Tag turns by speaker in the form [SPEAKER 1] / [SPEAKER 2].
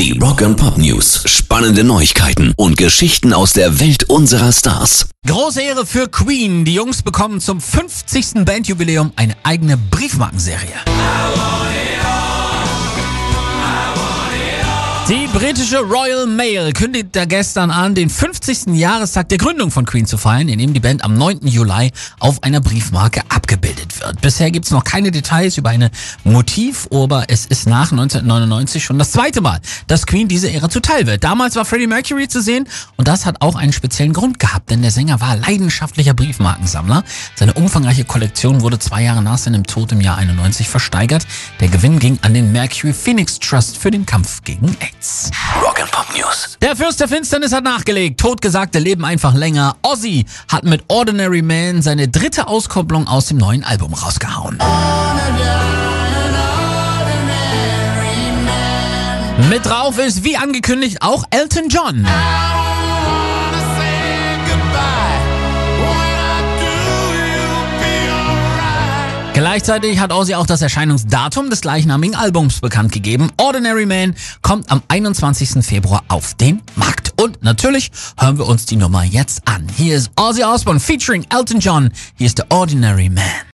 [SPEAKER 1] Die Rock and Pop News. Spannende Neuigkeiten und Geschichten aus der Welt unserer Stars.
[SPEAKER 2] Große Ehre für Queen. Die Jungs bekommen zum 50. Bandjubiläum eine eigene Briefmarkenserie. Die britische Royal Mail kündigte gestern an, den 50. Jahrestag der Gründung von Queen zu feiern, in dem die Band am 9. Juli auf einer Briefmarke abgebildet wird. Bisher gibt es noch keine Details über ein Motiv, aber es ist nach 1999 schon das zweite Mal, dass Queen diese Ära zuteil wird. Damals war Freddie Mercury zu sehen und das hat auch einen speziellen Grund gehabt, denn der Sänger war leidenschaftlicher Briefmarkensammler. Seine umfangreiche Kollektion wurde zwei Jahre nach seinem Tod im Jahr 91 versteigert. Der Gewinn ging an den Mercury Phoenix Trust für den Kampf gegen AIDS.
[SPEAKER 1] Rock and Pop News.
[SPEAKER 2] Der Fürst der Finsternis hat nachgelegt. Totgesagte leben einfach länger. Ozzy hat mit Ordinary Man seine dritte Auskopplung aus dem neuen Album rausgehauen. Mit drauf ist, wie angekündigt, auch Elton John. Gleichzeitig hat Ozzy auch das Erscheinungsdatum des gleichnamigen Albums bekannt gegeben. Ordinary Man kommt am 21. Februar auf den Markt. Und natürlich hören wir uns die Nummer jetzt an. Hier ist Ozzy Osbourne featuring Elton John. Hier ist der Ordinary Man.